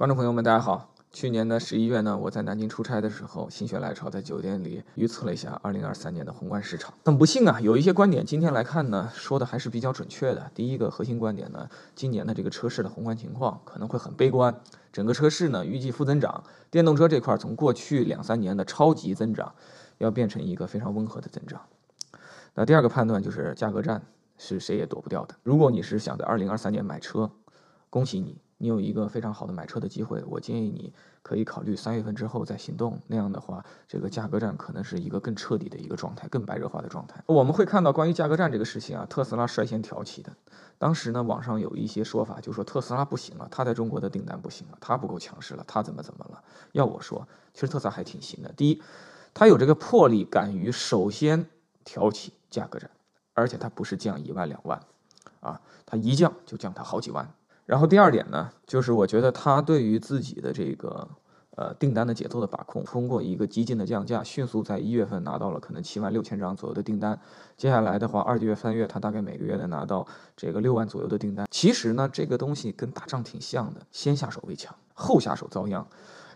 观众朋友们，大家好。去年的十一月呢，我在南京出差的时候，心血来潮在酒店里预测了一下二零二三年的宏观市场。很不幸啊，有一些观点今天来看呢，说的还是比较准确的。第一个核心观点呢，今年的这个车市的宏观情况可能会很悲观，整个车市呢预计负增长，电动车这块从过去两三年的超级增长，要变成一个非常温和的增长。那第二个判断就是价格战是谁也躲不掉的。如果你是想在二零二三年买车，恭喜你。你有一个非常好的买车的机会，我建议你可以考虑三月份之后再行动。那样的话，这个价格战可能是一个更彻底的一个状态，更白热化的状态。我们会看到关于价格战这个事情啊，特斯拉率先挑起的。当时呢，网上有一些说法，就说特斯拉不行了，它在中国的订单不行了，它不够强势了，它怎么怎么了？要我说，其实特斯拉还挺行的。第一，它有这个魄力，敢于首先挑起价格战，而且它不是降一万两万，啊，它一降就降它好几万。然后第二点呢，就是我觉得他对于自己的这个呃订单的节奏的把控，通过一个激进的降价，迅速在一月份拿到了可能七万六千张左右的订单。接下来的话，二月、三月，他大概每个月能拿到这个六万左右的订单。其实呢，这个东西跟打仗挺像的，先下手为强，后下手遭殃。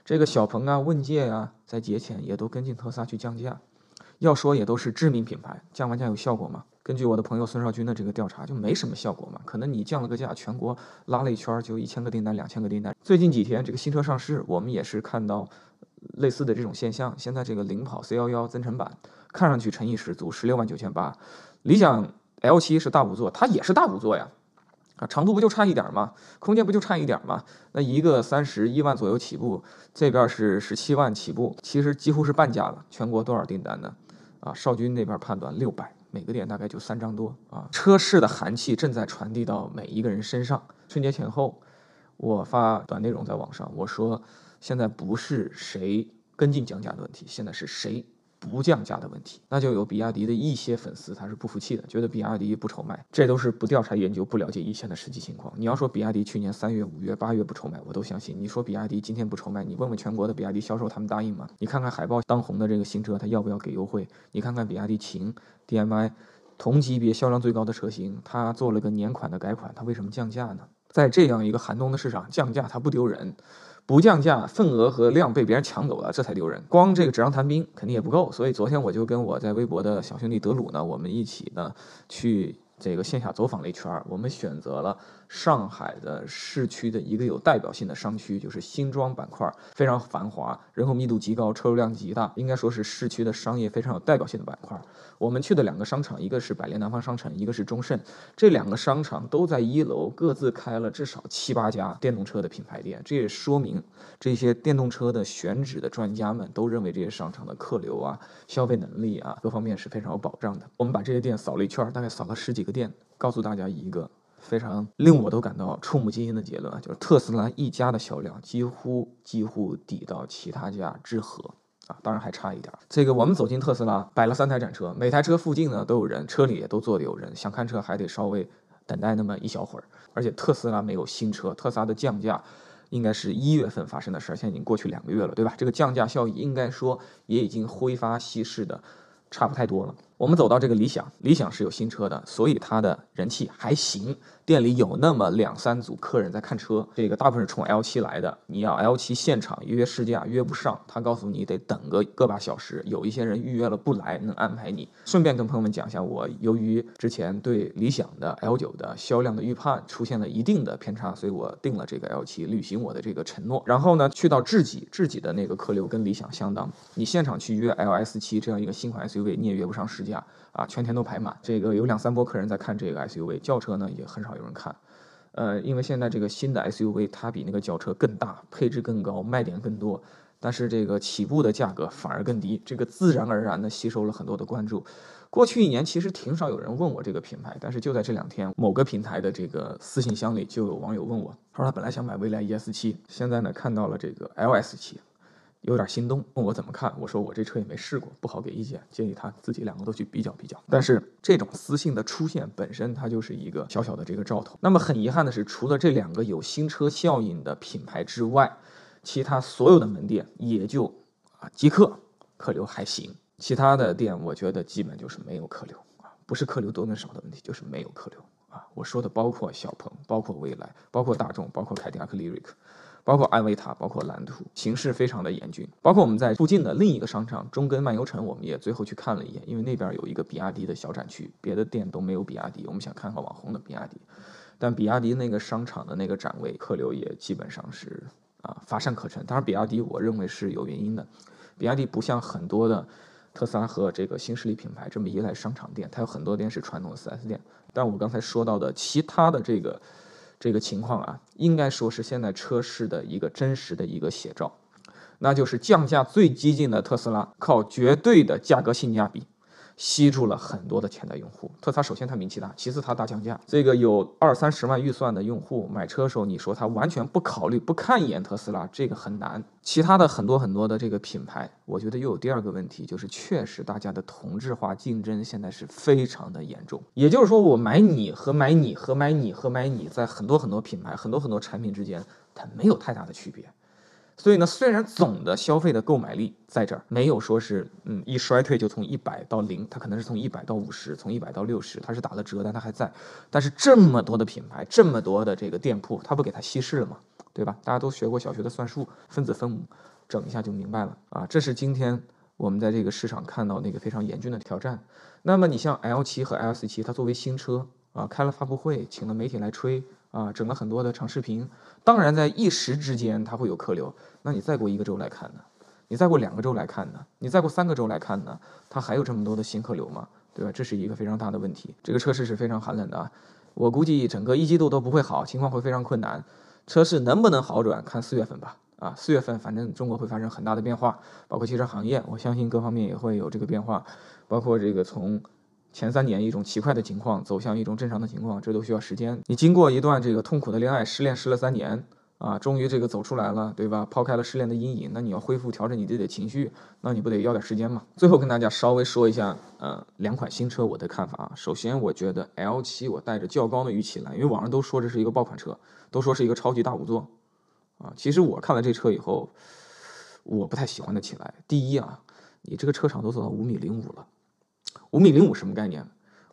这个小鹏啊、问界啊，在节前也都跟进特斯拉去降价。要说也都是知名品牌，降完价有效果吗？根据我的朋友孙少军的这个调查，就没什么效果嘛。可能你降了个价，全国拉了一圈，就一千个订单、两千个订单。最近几天这个新车上市，我们也是看到类似的这种现象。现在这个领跑 C 幺幺增程版看上去诚意十足，十六万九千八。理想 L 七是大五座，它也是大五座呀，啊，长度不就差一点吗？空间不就差一点吗？那一个三十一万左右起步，这边是十七万起步，其实几乎是半价了。全国多少订单呢？啊，少军那边判断六百。每个点大概就三张多啊，车市的寒气正在传递到每一个人身上。春节前后，我发短内容在网上，我说现在不是谁跟进降价的问题，现在是谁。不降价的问题，那就有比亚迪的一些粉丝他是不服气的，觉得比亚迪不愁卖，这都是不调查研究、不了解一线的实际情况。你要说比亚迪去年三月、五月、八月不愁卖，我都相信。你说比亚迪今天不愁卖，你问问全国的比亚迪销售，他们答应吗？你看看海报当红的这个新车，他要不要给优惠？你看看比亚迪秦 DMI 同级别销量最高的车型，它做了个年款的改款，它为什么降价呢？在这样一个寒冬的市场，降价它不丢人。不降价，份额和量被别人抢走了，这才丢人。光这个纸上谈兵肯定也不够，所以昨天我就跟我在微博的小兄弟德鲁呢，我们一起呢去这个线下走访了一圈，我们选择了。上海的市区的一个有代表性的商区，就是新庄板块，非常繁华，人口密度极高，车流量极大，应该说是市区的商业非常有代表性的板块。我们去的两个商场，一个是百联南方商城，一个是中盛，这两个商场都在一楼各自开了至少七八家电动车的品牌店，这也说明这些电动车的选址的专家们都认为这些商场的客流啊、消费能力啊各方面是非常有保障的。我们把这些店扫了一圈，大概扫了十几个店，告诉大家一个。非常令我都感到触目惊心的结论啊，就是特斯拉一家的销量几乎几乎抵到其他家之和啊，当然还差一点。这个我们走进特斯拉，摆了三台展车，每台车附近呢都有人，车里也都坐的有人，想看车还得稍微等待那么一小会儿。而且特斯拉没有新车，特斯拉的降价应该是一月份发生的事儿，现在已经过去两个月了，对吧？这个降价效益应该说也已经挥发稀释的差不太多了。我们走到这个理想，理想是有新车的，所以它的人气还行。店里有那么两三组客人在看车，这个大部分是冲 L7 来的。你要 L7 现场约试驾约不上，他告诉你得等个个把小时。有一些人预约了不来，能安排你。顺便跟朋友们讲一下，我由于之前对理想的 L9 的销量的预判出现了一定的偏差，所以我定了这个 L7，履行我的这个承诺。然后呢，去到智己，智己的那个客流跟理想相当。你现场去约 LS7 这样一个新款 SUV，你也约不上价。啊，全天都排满，这个有两三波客人在看这个 SUV，轿车呢也很少有人看，呃，因为现在这个新的 SUV 它比那个轿车更大，配置更高，卖点更多，但是这个起步的价格反而更低，这个自然而然的吸收了很多的关注。过去一年其实挺少有人问我这个品牌，但是就在这两天，某个平台的这个私信箱里就有网友问我，他说他本来想买蔚来 ES 七，现在呢看到了这个 LS 七。有点心动，问我怎么看？我说我这车也没试过，不好给意见，建议他自己两个都去比较比较。但是这种私信的出现本身，它就是一个小小的这个兆头。那么很遗憾的是，除了这两个有新车效应的品牌之外，其他所有的门店也就啊即客客流还行，其他的店我觉得基本就是没有客流啊，不是客流多跟少的问题，就是没有客流。啊，我说的包括小鹏，包括蔚来，包括大众，包括凯迪拉克 Lyric，包括艾维塔，包括蓝图，形势非常的严峻。包括我们在附近的另一个商场中根漫游城，我们也最后去看了一眼，因为那边有一个比亚迪的小展区，别的店都没有比亚迪，我们想看看网红的比亚迪。但比亚迪那个商场的那个展位客流也基本上是啊乏善可陈。当然，比亚迪我认为是有原因的，比亚迪不像很多的。特斯拉和这个新势力品牌这么依赖商场店，它有很多店是传统的 4S 店。但我刚才说到的其他的这个这个情况啊，应该说是现在车市的一个真实的一个写照，那就是降价最激进的特斯拉，靠绝对的价格性价比。吸住了很多的潜在用户。特斯拉首先它名气大，其次它大降价。这个有二三十万预算的用户买车时候，你说他完全不考虑、不看一眼特斯拉，这个很难。其他的很多很多的这个品牌，我觉得又有第二个问题，就是确实大家的同质化竞争现在是非常的严重。也就是说，我买你和买你和买你和买你，在很多很多品牌、很多很多产品之间，它没有太大的区别。所以呢，虽然总的消费的购买力在这儿，没有说是嗯一衰退就从一百到零，它可能是从一百到五十，从一百到六十，它是打了折，但它还在。但是这么多的品牌，这么多的这个店铺，它不给它稀释了吗？对吧？大家都学过小学的算术，分子分母，整一下就明白了啊。这是今天我们在这个市场看到那个非常严峻的挑战。那么你像 L 七和 L 七它作为新车啊，开了发布会，请了媒体来吹。啊，整了很多的长视频，当然在一时之间它会有客流。那你再过一个周来看呢？你再过两个周来看呢？你再过三个周来看呢？它还有这么多的新客流吗？对吧？这是一个非常大的问题。这个车市是非常寒冷的啊，我估计整个一季度都不会好，情况会非常困难。车市能不能好转，看四月份吧。啊，四月份反正中国会发生很大的变化，包括汽车行业，我相信各方面也会有这个变化，包括这个从。前三年一种奇怪的情况走向一种正常的情况，这都需要时间。你经过一段这个痛苦的恋爱，失恋失了三年啊，终于这个走出来了，对吧？抛开了失恋的阴影，那你要恢复调整你自己的情绪，那你不得要点时间吗？最后跟大家稍微说一下，呃，两款新车我的看法啊。首先，我觉得 L7 我带着较高的预期来，因为网上都说这是一个爆款车，都说是一个超级大五座啊。其实我看了这车以后，我不太喜欢的起来。第一啊，你这个车长都走到五米零五了。五米零五什么概念？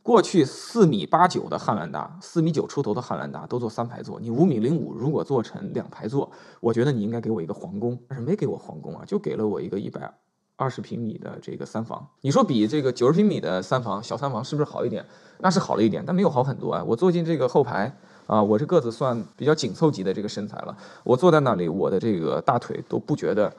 过去四米八九的汉兰达，四米九出头的汉兰达都做三排座，你五米零五如果做成两排座，我觉得你应该给我一个皇宫，但是没给我皇宫啊，就给了我一个一百二十平米的这个三房。你说比这个九十平米的三房小三房是不是好一点？那是好了一点，但没有好很多啊。我坐进这个后排啊，我这个子算比较紧凑级的这个身材了，我坐在那里，我的这个大腿都不觉得。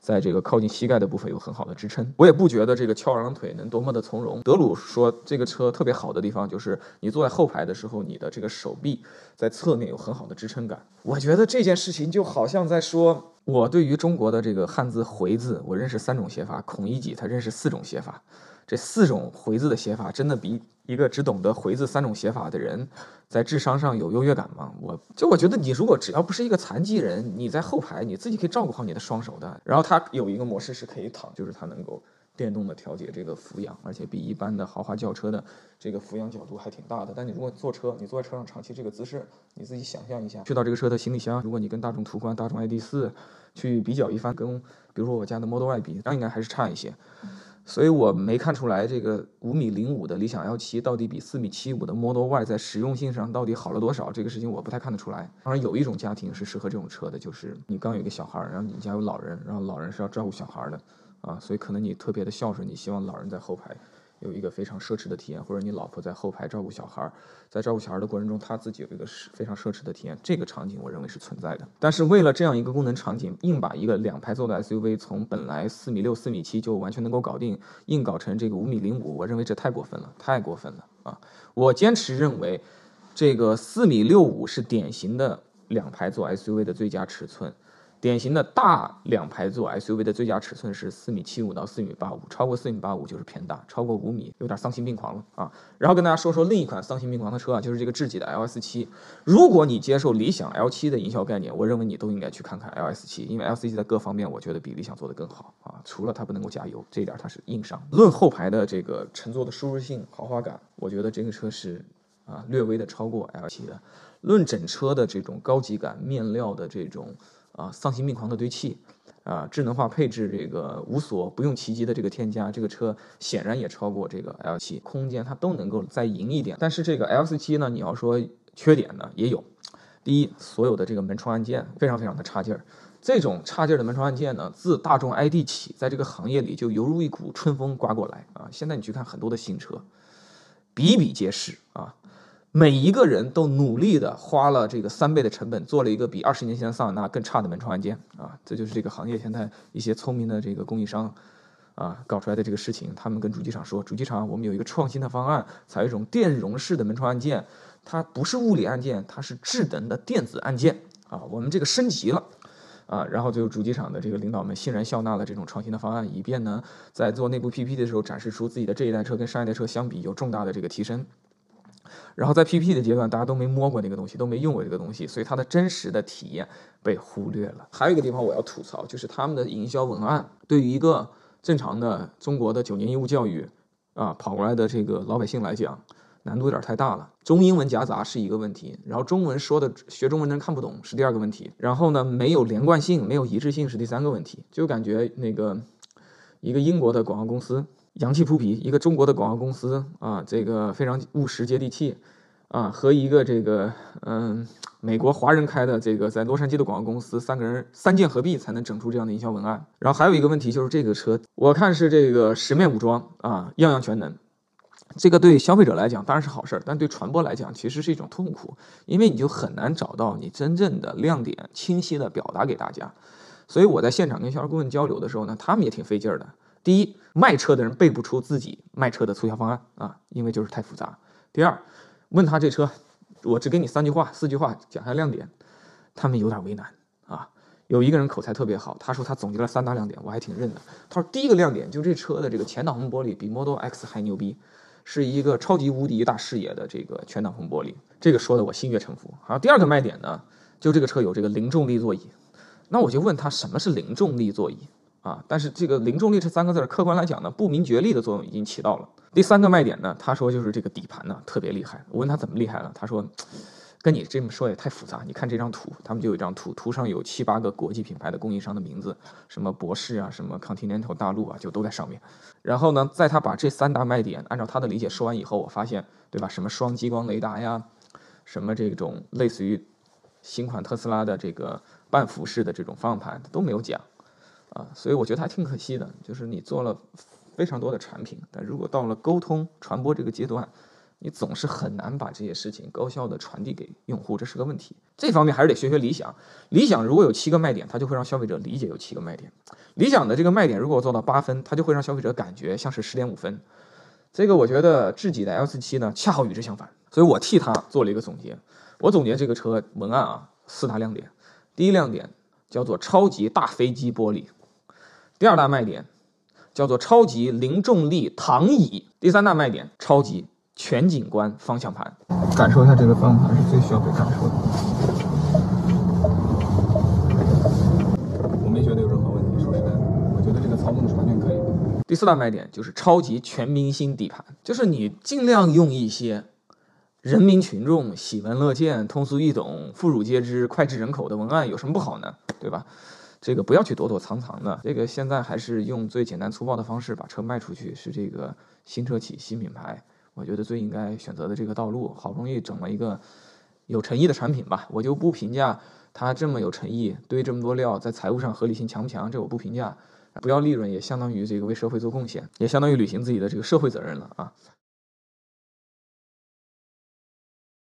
在这个靠近膝盖的部分有很好的支撑，我也不觉得这个翘二郎腿能多么的从容。德鲁说这个车特别好的地方就是你坐在后排的时候，你的这个手臂在侧面有很好的支撑感。我觉得这件事情就好像在说，我对于中国的这个汉字回字，我认识三种写法，孔乙己他认识四种写法。这四种回字的写法，真的比一个只懂得回字三种写法的人，在智商上有优越感吗？我就我觉得，你如果只要不是一个残疾人，你在后排，你自己可以照顾好你的双手的。然后它有一个模式是可以躺，就是它能够电动的调节这个俯仰，而且比一般的豪华轿车的这个俯仰角度还挺大的。但你如果坐车，你坐在车上长期这个姿势，你自己想象一下，去到这个车的行李箱，如果你跟大众途观、大众 ID 四去比较一番，跟比如说我家的 Model Y 比，那应该还是差一些。所以我没看出来这个五米零五的理想 L 七到底比四米七五的 Model Y 在实用性上到底好了多少？这个事情我不太看得出来。当然，有一种家庭是适合这种车的，就是你刚有一个小孩，然后你家有老人，然后老人是要照顾小孩的，啊，所以可能你特别的孝顺，你希望老人在后排。有一个非常奢侈的体验，或者你老婆在后排照顾小孩，在照顾小孩的过程中，她自己有一个非常奢侈的体验，这个场景我认为是存在的。但是为了这样一个功能场景，硬把一个两排座的 SUV 从本来四米六、四米七就完全能够搞定，硬搞成这个五米零五，我认为这太过分了，太过分了啊！我坚持认为，这个四米六五是典型的两排座 SUV 的最佳尺寸。典型的大两排座 SUV 的最佳尺寸是四米七五到四米八五，超过四米八五就是偏大，超过五米有点丧心病狂了啊！然后跟大家说说另一款丧心病狂的车啊，就是这个智己的 LS 七。如果你接受理想 L 七的营销概念，我认为你都应该去看看 LS 七，因为 LS 七在各方面我觉得比理想做的更好啊，除了它不能够加油这一点它是硬伤。论后排的这个乘坐的舒适性、豪华感，我觉得这个车是啊略微的超过 L 七的。论整车的这种高级感、面料的这种。啊，丧心病狂的堆砌啊，智能化配置这个无所不用其极的这个添加，这个车显然也超过这个 L7，空间它都能够再赢一点。但是这个 L47 呢，你要说缺点呢也有，第一，所有的这个门窗按键非常非常的差劲儿。这种差劲儿的门窗按键呢，自大众 ID 起，在这个行业里就犹如一股春风刮过来啊！现在你去看很多的新车，比比皆是啊，每一个人都努力的花了这个三倍的成本，做了一个比二十年前的桑塔纳更差的门窗按键啊！这就是这个行业现在一些聪明的这个供应商啊搞出来的这个事情。他们跟主机厂说，主机厂我们有一个创新的方案，采用一种电容式的门窗按键，它不是物理按键，它是智能的电子按键啊！我们这个升级了。啊，然后就主机厂的这个领导们欣然笑纳了这种创新的方案，以便呢在做内部 PP 的时候展示出自己的这一代车跟上一代车相比有重大的这个提升。然后在 PP 的阶段，大家都没摸过那个东西，都没用过这个东西，所以它的真实的体验被忽略了。还有一个地方我要吐槽，就是他们的营销文案对于一个正常的中国的九年义务教育啊跑过来的这个老百姓来讲。难度有点太大了，中英文夹杂是一个问题，然后中文说的学中文的人看不懂是第二个问题，然后呢没有连贯性、没有一致性是第三个问题，就感觉那个一个英国的广告公司洋气扑鼻，一个中国的广告公司啊，这个非常务实接地气啊，和一个这个嗯美国华人开的这个在洛杉矶的广告公司，三个人三剑合璧才能整出这样的营销文案。然后还有一个问题就是这个车，我看是这个十面武装啊，样样全能。这个对消费者来讲当然是好事儿，但对传播来讲其实是一种痛苦，因为你就很难找到你真正的亮点，清晰的表达给大家。所以我在现场跟销售顾问交流的时候呢，他们也挺费劲儿的。第一，卖车的人背不出自己卖车的促销方案啊，因为就是太复杂。第二，问他这车，我只给你三句话、四句话讲下亮点，他们有点为难啊。有一个人口才特别好，他说他总结了三大亮点，我还挺认的。他说第一个亮点就这车的这个前挡风玻璃比 Model X 还牛逼。是一个超级无敌大视野的这个全挡风玻璃，这个说的我心悦诚服。好，第二个卖点呢，就这个车有这个零重力座椅。那我就问他什么是零重力座椅啊？但是这个零重力这三个字，客观来讲呢，不明觉厉的作用已经起到了。第三个卖点呢，他说就是这个底盘呢特别厉害。我问他怎么厉害了，他说。跟你这么说也太复杂。你看这张图，他们就有一张图，图上有七八个国际品牌的供应商的名字，什么博士啊，什么 Continental 大陆啊，就都在上面。然后呢，在他把这三大卖点按照他的理解说完以后，我发现，对吧？什么双激光雷达呀，什么这种类似于新款特斯拉的这个半俯式的这种方向盘都没有讲啊，所以我觉得还挺可惜的。就是你做了非常多的产品，但如果到了沟通传播这个阶段。你总是很难把这些事情高效的传递给用户，这是个问题。这方面还是得学学理想。理想如果有七个卖点，它就会让消费者理解有七个卖点。理想的这个卖点如果做到八分，它就会让消费者感觉像是十点五分。这个我觉得智己的 L 四七呢，恰好与之相反。所以我替他做了一个总结。我总结这个车文案啊，四大亮点。第一亮点叫做超级大飞机玻璃。第二大卖点叫做超级零重力躺椅。第三大卖点超级。全景观方向盘，感受一下这个方向盘是最需要被感受的。我没觉得有任何问题，说实在的，我觉得这个操控是完全可以。第四大卖点就是超级全明星底盘，就是你尽量用一些人民群众喜闻乐见、通俗易懂、妇孺皆知、脍炙人口的文案，有什么不好呢？对吧？这个不要去躲躲藏藏的，这个现在还是用最简单粗暴的方式把车卖出去，是这个新车企、新品牌。我觉得最应该选择的这个道路，好不容易整了一个有诚意的产品吧，我就不评价它这么有诚意，堆这么多料，在财务上合理性强不强，这我不评价。不要利润也相当于这个为社会做贡献，也相当于履行自己的这个社会责任了啊。